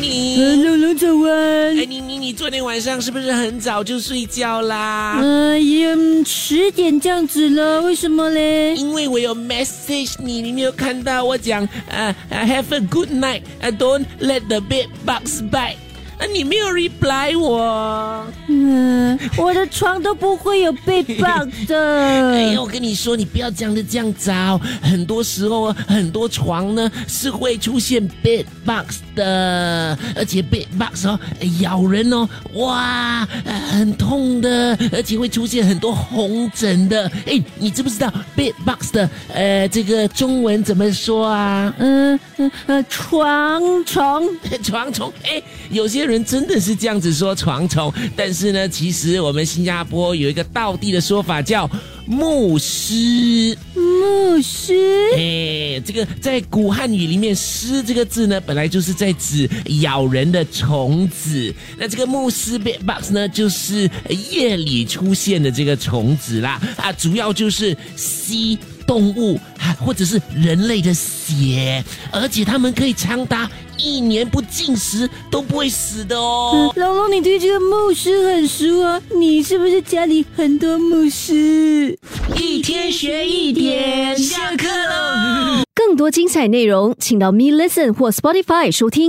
龙龙早安。哎，你你，你昨天晚上是不是很早就睡觉啦？嗯，也十点这样子了，为什么嘞？因为我有 message 你，你没有看到我讲啊，Have a good night，I don't let the bed bugs bite。啊，你没有 reply 我。嗯，我的床都不会有被绑的。哎呀，我跟你说，你不要这样的这样早。很多时候，很多床呢是会出现 bed bugs 的，而且 bed bugs 哦咬人哦，哇，很痛的，而且会出现很多红疹的。哎，你知不知道 bed bugs 的呃这个中文怎么说啊？嗯嗯呃，床虫，床 虫。哎，有些。人真的是这样子说床虫，但是呢，其实我们新加坡有一个道地的说法叫牧师。牧师，哎，这个在古汉语里面“虱”这个字呢，本来就是在指咬人的虫子。那这个牧师 bed bugs 呢，就是夜里出现的这个虫子啦。啊，主要就是吸动物或者是人类的血，而且它们可以长达。一年不进食都不会死的哦。龙龙，你对这个牧师很熟啊？你是不是家里很多牧师？一天学一点，下课喽。更多精彩内容，请到 Me Listen 或 Spotify 收听。